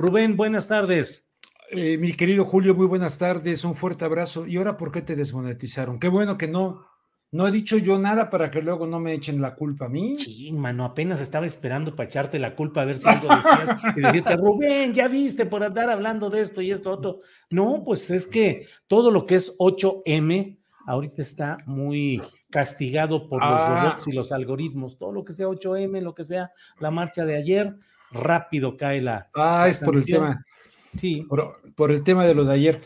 Rubén, buenas tardes. Eh, mi querido Julio, muy buenas tardes, un fuerte abrazo. ¿Y ahora por qué te desmonetizaron? Qué bueno que no, no he dicho yo nada para que luego no me echen la culpa a mí. Sí, mano, apenas estaba esperando para echarte la culpa a ver si algo decías y decirte, Rubén, ya viste por andar hablando de esto y esto otro. No, pues es que todo lo que es 8M ahorita está muy castigado por los Ah. robots y los algoritmos. Todo lo que sea 8M, lo que sea la marcha de ayer, rápido cae la. Ah, la es por el tema, Sí, por, por el tema de lo de ayer.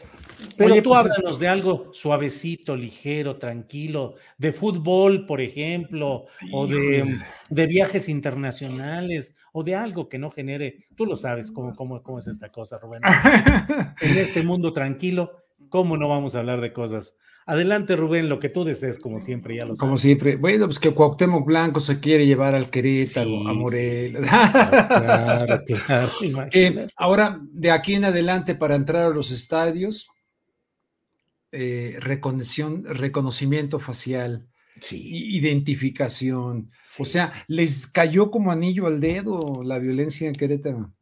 Pero Oye, tú pues, háblanos de algo suavecito, ligero, tranquilo, de fútbol, por ejemplo, o de, Híjole. de viajes internacionales, o de algo que no genere, tú lo sabes cómo, cómo, cómo es esta cosa, Rubén. en este mundo tranquilo, ¿cómo no vamos a hablar de cosas? Adelante, Rubén, lo que tú desees, como siempre, ya lo Como sabes. siempre. Bueno, pues que Cuauhtémoc Blanco se quiere llevar al Querétaro, Sí, a sí. Morelos. Claro, claro, Eh, ahora, de aquí en adelante, para entrar a los estadios, eh, reconocimiento facial, Sí, identificación. O sea, les cayó como anillo al dedo la violencia en Querétaro.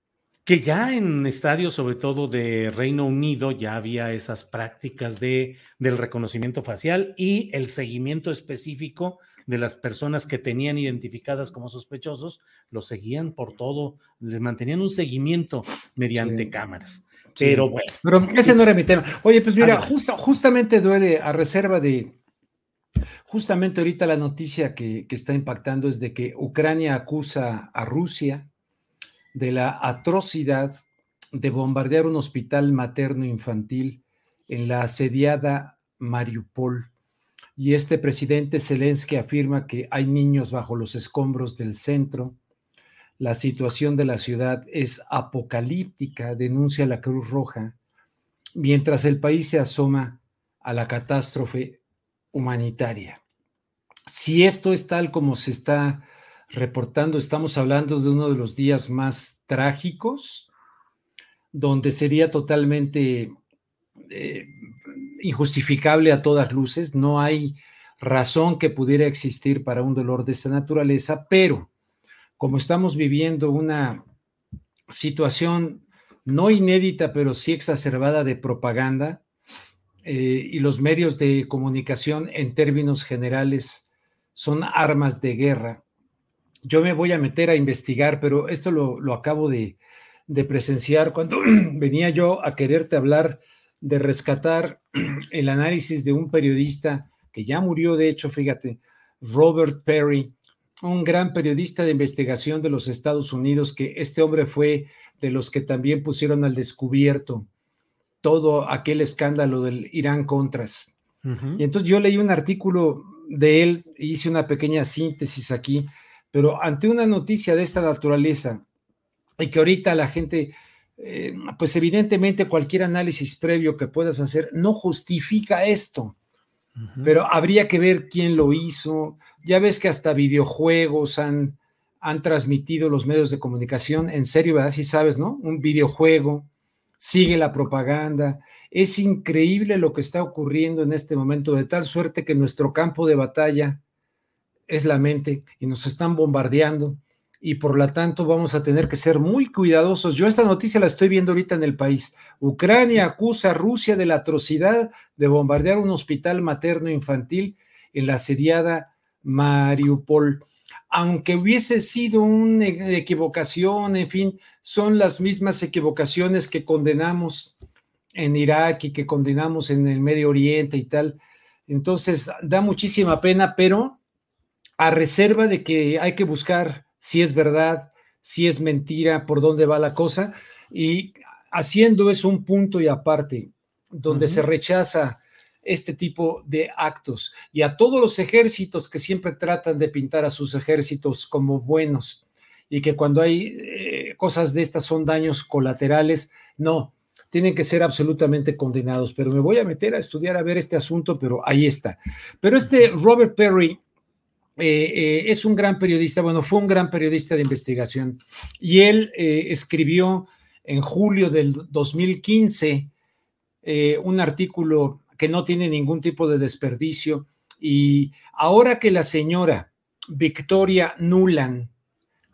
Que ya en estadios, sobre todo de Reino Unido, ya había esas prácticas de, del reconocimiento facial y el seguimiento específico de las personas que tenían identificadas como sospechosos, los seguían por todo, les mantenían un seguimiento mediante Sí. cámaras. Sí. Pero bueno, Pero ese no era mi tema. Oye, pues mira, justa- justamente duele a reserva de, justamente ahorita la noticia que, que está impactando es de que Ucrania acusa a Rusia de la atrocidad de bombardear un hospital materno infantil en la asediada Mariupol. Y este presidente Zelensky afirma que hay niños bajo los escombros del centro. La situación de la ciudad es apocalíptica, denuncia la Cruz Roja, mientras el país se asoma a la catástrofe humanitaria. Si esto es tal como se está reportando, estamos hablando de uno de los días más trágicos, donde sería totalmente eh, injustificable a todas luces, no hay razón que pudiera existir para un dolor de esta naturaleza, pero como estamos viviendo una situación no inédita, pero sí exacerbada de propaganda, eh, y los medios de comunicación en términos generales son armas de guerra. Yo me voy a meter a investigar, pero esto lo, lo acabo de, de presenciar cuando venía yo a quererte hablar de rescatar el análisis de un periodista que ya murió, de hecho, fíjate, Robert Perry, un gran periodista de investigación de los Estados Unidos, que este hombre fue de los que también pusieron al descubierto todo aquel escándalo del Irán Contras. Y entonces yo leí un artículo de él, hice una pequeña síntesis aquí, pero ante una noticia de esta naturaleza, y que ahorita la gente, eh, pues evidentemente cualquier análisis previo que puedas hacer no justifica esto, pero habría que ver quién lo hizo. Ya ves que hasta videojuegos han, han transmitido los medios de comunicación, en serio, ¿verdad? Si sabes, ¿no? Un videojuego, sigue la propaganda. Es increíble lo que está ocurriendo en este momento, de tal suerte que nuestro campo de batalla es la mente y nos están bombardeando y por lo tanto vamos a tener que ser muy cuidadosos. Yo esta noticia la estoy viendo ahorita en el país. Ucrania acusa a Rusia de la atrocidad de bombardear un hospital materno infantil en la asediada Mariupol. Aunque hubiese sido una equivocación, en fin, son las mismas equivocaciones que condenamos en Irak y que condenamos en el Medio Oriente y tal. Entonces, da muchísima pena, pero a reserva de que hay que buscar si es verdad, si es mentira, por dónde va la cosa, y haciendo eso un punto y aparte, donde se rechaza este tipo de actos y a todos los ejércitos que siempre tratan de pintar a sus ejércitos como buenos y que cuando hay eh, cosas de estas son daños colaterales, no, tienen que ser absolutamente condenados. Pero me voy a meter a estudiar a ver este asunto, pero ahí está. Pero este Robert Perry eh, eh, es un gran periodista, bueno, fue un gran periodista de investigación y él escribió en julio del 2015 un artículo que no tiene ningún tipo de desperdicio. Y ahora que la señora Victoria Nuland,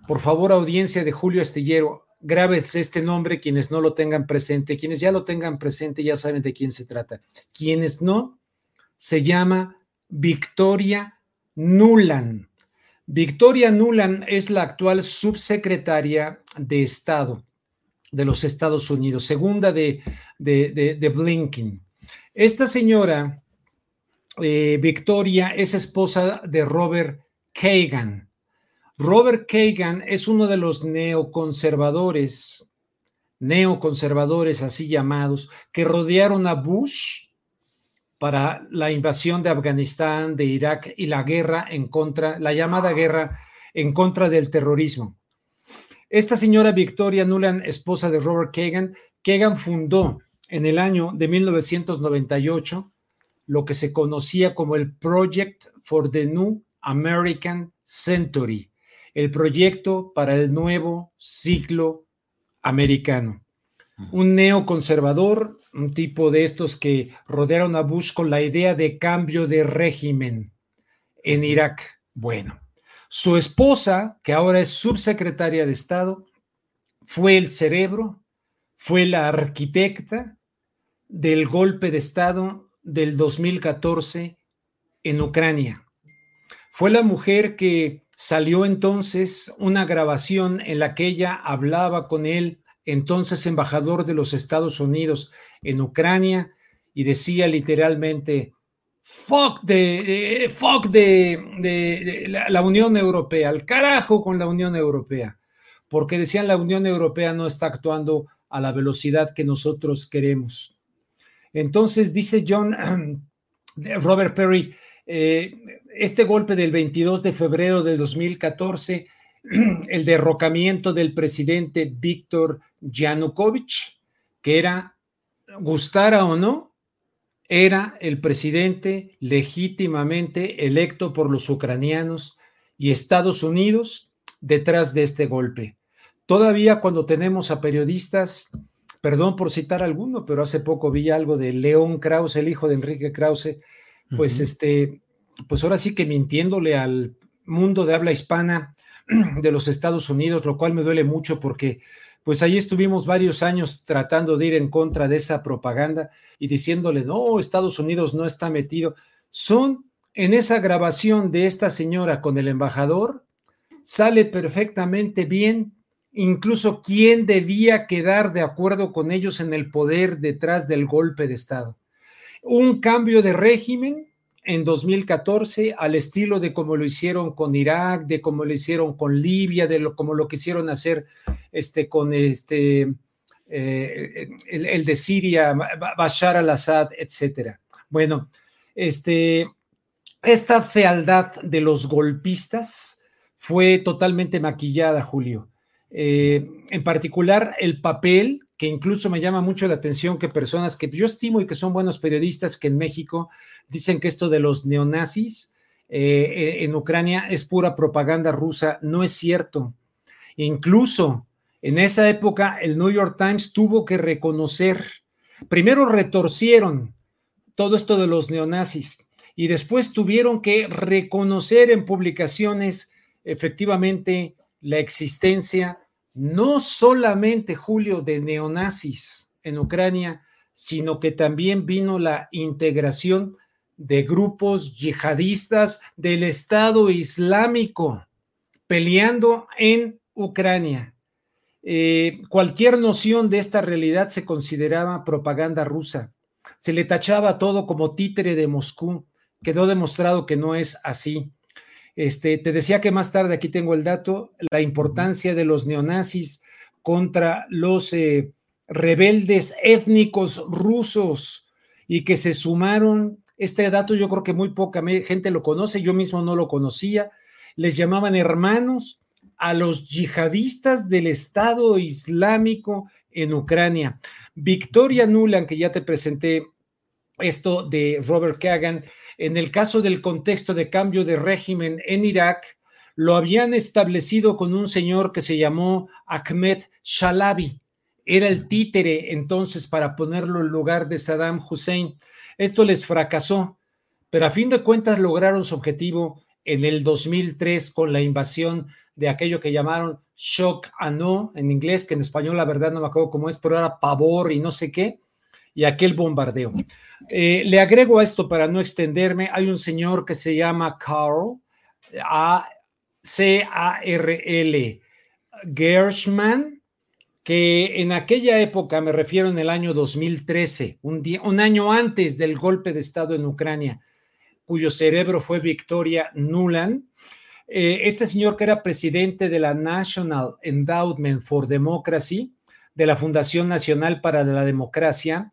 por favor, audiencia de Julio Astillero, grabes este nombre quienes no lo tengan presente, quienes ya lo tengan presente ya saben de quién se trata. Quienes no, se llama Victoria Nuland. Victoria Nuland es la actual subsecretaria de Estado de los Estados Unidos, segunda de, de, de Blinken. Esta señora, eh, Victoria, es esposa de Robert Kagan. Robert Kagan es uno de los neoconservadores, neoconservadores así llamados, que rodearon a Bush para la invasión de Afganistán, de Irak y la guerra en contra, la llamada guerra en contra del terrorismo. Esta señora Victoria Nuland, esposa de Robert Kagan, Kagan fundó en el año de 1998 lo que se conocía como el Project for the New American Century, el proyecto para el nuevo ciclo americano. Un neoconservador, un tipo de estos que rodearon a Bush con la idea de cambio de régimen en Irak. Bueno, su esposa, que ahora es subsecretaria de Estado, fue el cerebro, fue la arquitecta del golpe de Estado del 2014 en Ucrania. Fue la mujer que salió entonces una grabación en la que ella hablaba con él, entonces embajador de los Estados Unidos en Ucrania, y decía literalmente, fuck de, fuck de, la, Unión Europea, al carajo con la Unión Europea, porque decían la Unión Europea no está actuando a la velocidad que nosotros queremos. Entonces dice John Robert Perry, eh, este golpe del 22 de febrero del 2014, el derrocamiento del presidente Víctor Yanukovych, que era, gustara o no, era el presidente legítimamente electo por los ucranianos y Estados Unidos detrás de este golpe. Todavía cuando tenemos a periodistas Perdón por citar alguno, pero hace poco vi algo de León Krause, el hijo de Enrique Krause, pues este, pues ahora sí que mintiéndole al mundo de habla hispana de los Estados Unidos, lo cual me duele mucho porque pues ahí estuvimos varios años tratando de ir en contra de esa propaganda y diciéndole, no, Estados Unidos no está metido. Son en esa grabación de esta señora con el embajador, sale perfectamente bien incluso quién debía quedar de acuerdo con ellos en el poder detrás del golpe de Estado. Un cambio de régimen en 2014 al estilo de como lo hicieron con Irak, de como lo hicieron con Libia, de lo, como lo quisieron hacer este, con este, eh, el, de Siria, Bashar al-Assad, etcétera. Bueno, este, esta fealdad de los golpistas fue totalmente maquillada, Julio. Eh, en particular, el papel, que incluso me llama mucho la atención que personas que yo estimo y que son buenos periodistas que en México dicen que esto de los neonazis eh, eh, en Ucrania es pura propaganda rusa. No es cierto. Incluso en esa época el New York Times tuvo que reconocer, primero retorcieron todo esto de los neonazis y después tuvieron que reconocer en publicaciones efectivamente la existencia no solamente, Julio, de neonazis en Ucrania, sino que también vino la integración de grupos yihadistas del Estado Islámico peleando en Ucrania. Eh, cualquier noción de esta realidad se consideraba propaganda rusa. Se le tachaba todo como títere de Moscú. Quedó demostrado que no es así. Este, te decía que más tarde, aquí tengo el dato, la importancia de los neonazis contra los eh, rebeldes étnicos rusos y que se sumaron. Este dato yo creo que muy poca gente lo conoce, yo mismo no lo conocía. Les llamaban hermanos a los yihadistas del Estado Islámico en Ucrania. Victoria Nuland, que ya te presenté esto de Robert Kagan, en el caso del contexto de cambio de régimen en Irak, lo habían establecido con un señor que se llamó Ahmed Shalabi. Era el títere entonces para ponerlo en lugar de Saddam Hussein. Esto les fracasó, pero a fin de cuentas lograron su objetivo en el 2003 con la invasión de aquello que llamaron shock and no en inglés, que en español la verdad no me acuerdo cómo es, pero era pavor y no sé qué, y aquel bombardeo. Eh, le agrego a esto para no extenderme, hay un señor que se llama Carl, A C-A-R-L, Gershman, que en aquella época, me refiero en el año 2013, un, día, un año antes del golpe de Estado en Ucrania, cuyo cerebro fue Victoria Nuland. Eh, este señor que era presidente de la National Endowment for Democracy, de la Fundación Nacional para la Democracia,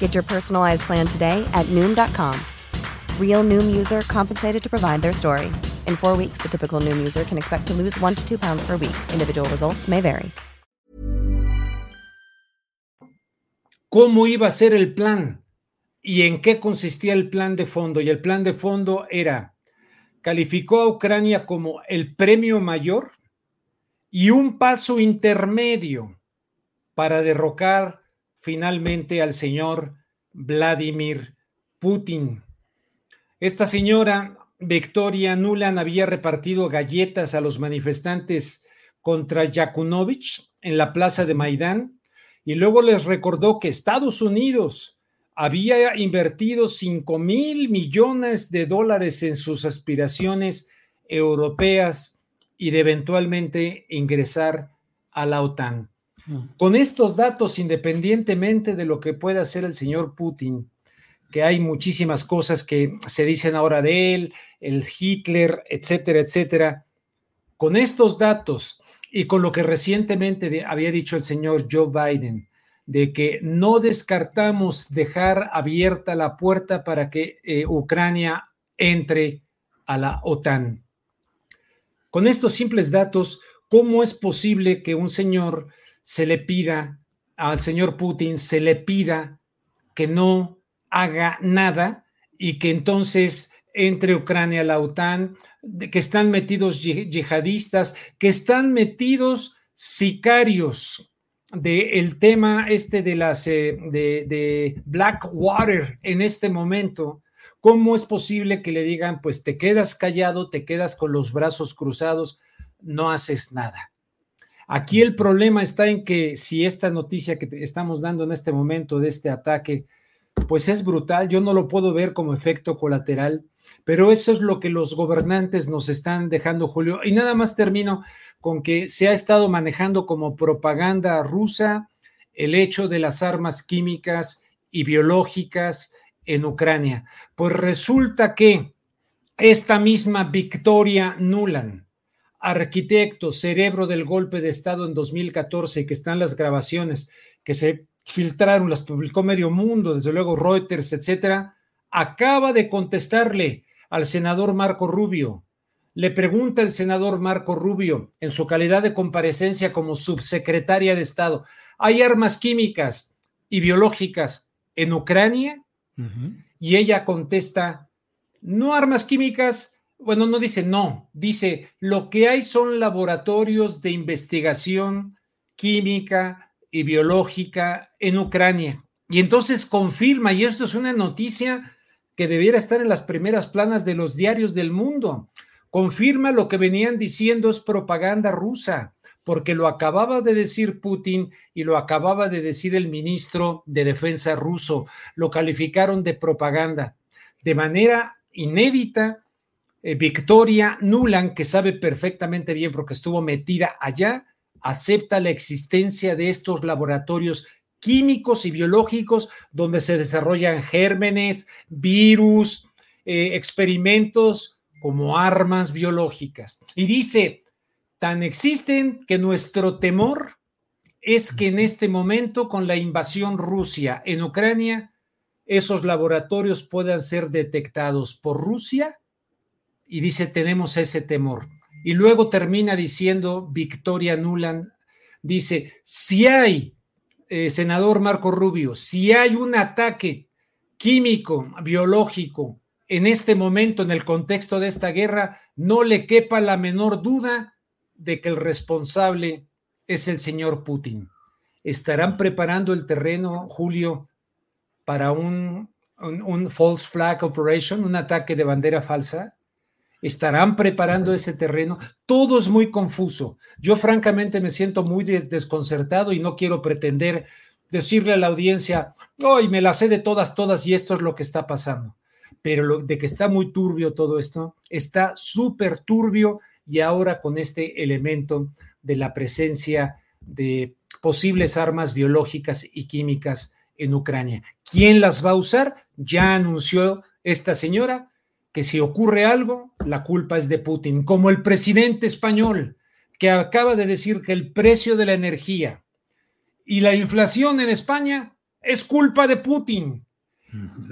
Get your personalized plan today at Noom.com. Real Noom user compensated to provide their story. In four weeks, the typical Noom user can expect to lose one to two pounds per week. Individual results may vary. ¿Cómo iba a ser el plan? ¿Y en qué consistía el plan de fondo? Y el plan de fondo era, calificó a Ucrania como el premio mayor y un paso intermedio para derrocar finalmente al señor Vladimir Putin. Esta señora Victoria Nuland había repartido galletas a los manifestantes contra Yakunovich en la plaza de Maidán y luego les recordó que Estados Unidos había invertido 5 mil millones de dólares en sus aspiraciones europeas y de eventualmente ingresar a la OTAN. Con estos datos, independientemente de lo que pueda hacer el señor Putin, que hay muchísimas cosas que se dicen ahora de él, el Hitler, etcétera, etcétera, con estos datos y con lo que recientemente había dicho el señor Joe Biden, de que no descartamos dejar abierta la puerta para que eh, Ucrania entre a la OTAN. Con estos simples datos, ¿cómo es posible que un señor se le pida al señor Putin, se le pida que no haga nada y que entonces entre Ucrania la OTAN, que están metidos yihadistas, que están metidos sicarios del tema este de las eh, de Blackwater en este momento. ¿Cómo es posible que le digan, pues te quedas callado, te quedas con los brazos cruzados, no haces nada? Aquí el problema está en que si esta noticia que estamos dando en este momento de este ataque, pues es brutal, yo no lo puedo ver como efecto colateral, pero eso es lo que los gobernantes nos están dejando, Julio. Y nada más termino con que se ha estado manejando como propaganda rusa el hecho de las armas químicas y biológicas en Ucrania? Pues resulta que esta misma Victoria Nuland, arquitecto, cerebro del golpe de Estado en 2014, que están las grabaciones que se filtraron, las publicó medio mundo, desde luego Reuters, etcétera, acaba de contestarle al senador Marco Rubio. Le pregunta el senador Marco Rubio, en su calidad de comparecencia como subsecretaria de Estado, ¿hay armas químicas y biológicas en Ucrania? Y ella contesta, no armas químicas, bueno, no dice no, dice, lo que hay son laboratorios de investigación química y biológica en Ucrania. Y entonces confirma, y esto es una noticia que debiera estar en las primeras planas de los diarios del mundo. Confirma lo que venían diciendo es propaganda rusa, porque lo acababa de decir Putin y lo acababa de decir el ministro de Defensa ruso. Lo calificaron de propaganda. De manera inédita, eh, Victoria Nuland, que sabe perfectamente bien porque estuvo metida allá, acepta la existencia de estos laboratorios químicos y biológicos donde se desarrollan gérmenes, virus, eh, experimentos como armas biológicas. Y dice, tan existen que nuestro temor es que en este momento, con la invasión Rusia en Ucrania, esos laboratorios puedan ser detectados por Rusia. Y dice, tenemos ese temor. Y luego termina diciendo Victoria Nuland, dice, si hay eh, senador Marco Rubio, si hay un ataque químico, biológico, en este momento, en el contexto de esta guerra, no le quepa la menor duda de que el responsable es el señor Putin. ¿Estarán preparando el terreno, Julio, para un, un false flag operation, un ataque de bandera falsa? ¿Estarán preparando ese terreno? Todo es muy confuso. Yo francamente me siento muy desconcertado y no quiero pretender decirle a la audiencia, hoy me la sé de todas, todas y esto es lo que está pasando. Pero lo, de que está muy turbio todo esto, está súper turbio y ahora con este elemento de la presencia de posibles armas biológicas y químicas en Ucrania. ¿Quién las va a usar? Ya anunció esta señora que si ocurre algo, la culpa es de Putin, como el presidente español que acaba de decir que el precio de la energía y la inflación en España es culpa de Putin.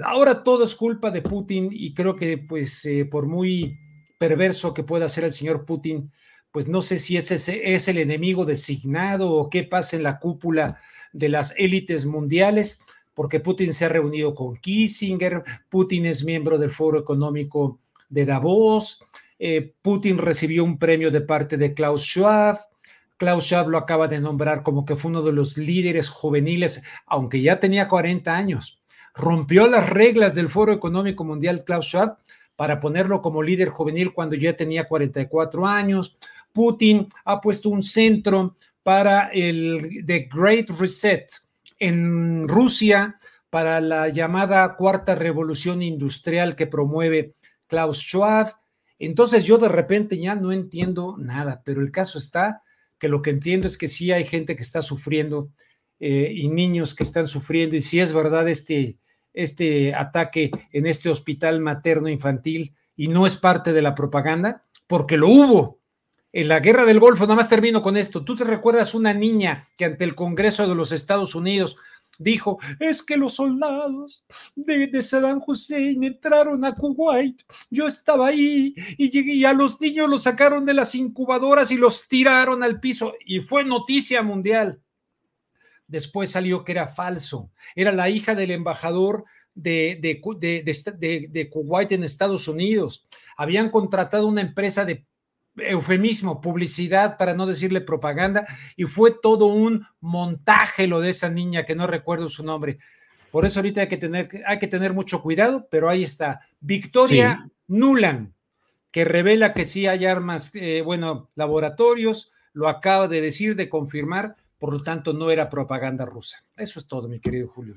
Ahora todo es culpa de Putin y creo que pues eh, por muy perverso que pueda ser el señor Putin, pues no sé si ese es el enemigo designado o qué pasa en la cúpula de las élites mundiales, porque Putin se ha reunido con Kissinger, Putin es miembro del Foro Económico de Davos, eh, Putin recibió un premio de parte de Klaus Schwab, Klaus Schwab lo acaba de nombrar como que fue uno de los líderes juveniles, aunque ya tenía 40 años. Rompió las reglas del Foro Económico Mundial Klaus Schwab para ponerlo como líder juvenil cuando ya tenía 44 años. Putin ha puesto un centro para el The Great Reset, en Rusia para la llamada cuarta revolución industrial que promueve Klaus Schwab. Entonces yo de repente ya no entiendo nada, pero el caso está que lo que entiendo es que sí hay gente que está sufriendo eh, y niños que están sufriendo y si es verdad este, este ataque en este hospital materno infantil y no es parte de la propaganda, porque lo hubo, en la guerra del Golfo, nada más termino con esto. ¿Tú te recuerdas una niña que ante el Congreso de los Estados Unidos dijo, es que los soldados de, Saddam Hussein entraron a Kuwait, yo estaba ahí y, y a los niños los sacaron de las incubadoras y los tiraron al piso y fue noticia mundial. Después salió que era falso, era la hija del embajador de, de, Kuwait en Estados Unidos. Habían contratado una empresa de eufemismo, publicidad, para no decirle propaganda, y fue todo un montaje lo de esa niña que no recuerdo su nombre. Por eso ahorita hay que tener, hay que tener mucho cuidado, pero ahí está. Victoria Nuland, que revela que sí hay armas, eh, bueno, laboratorios, lo acaba de decir, de confirmar, por lo tanto no era propaganda rusa. Eso es todo, mi querido Julio.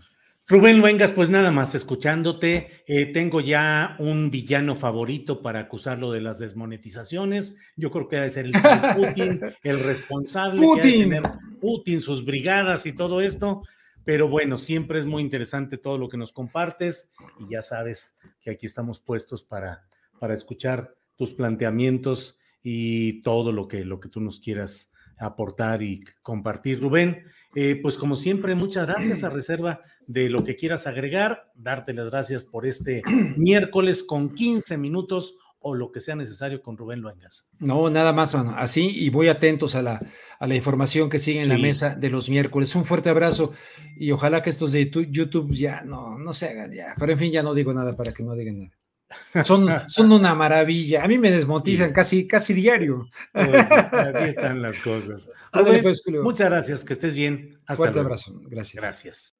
Rubén Luengas, pues nada más escuchándote, eh, tengo ya un villano favorito para acusarlo de las desmonetizaciones. Yo creo que debe ser el Putin, el responsable. Putin. Putin, sus brigadas y todo esto. Pero bueno, siempre es muy interesante todo lo que nos compartes y ya sabes que aquí estamos puestos para, para escuchar tus planteamientos y todo lo que, lo que tú nos quieras aportar y compartir. Rubén, eh, pues como siempre, muchas gracias a reserva de lo que quieras agregar, darte las gracias por este miércoles con 15 minutos o lo que sea necesario con Rubén Luengas. No, nada más, mano. Así y voy atentos a la, a la información que sigue en la mesa de los miércoles. Un fuerte abrazo y ojalá que estos de YouTube ya no, no se hagan ya. Pero en fin, ya no digo nada para que no digan nada. Son, son una maravilla. A mí me desmotizan casi, casi diario. Pues, así están las cosas. Pues, muchas gracias, que estés bien. Hasta Fuerte luego. abrazo. Gracias. Gracias.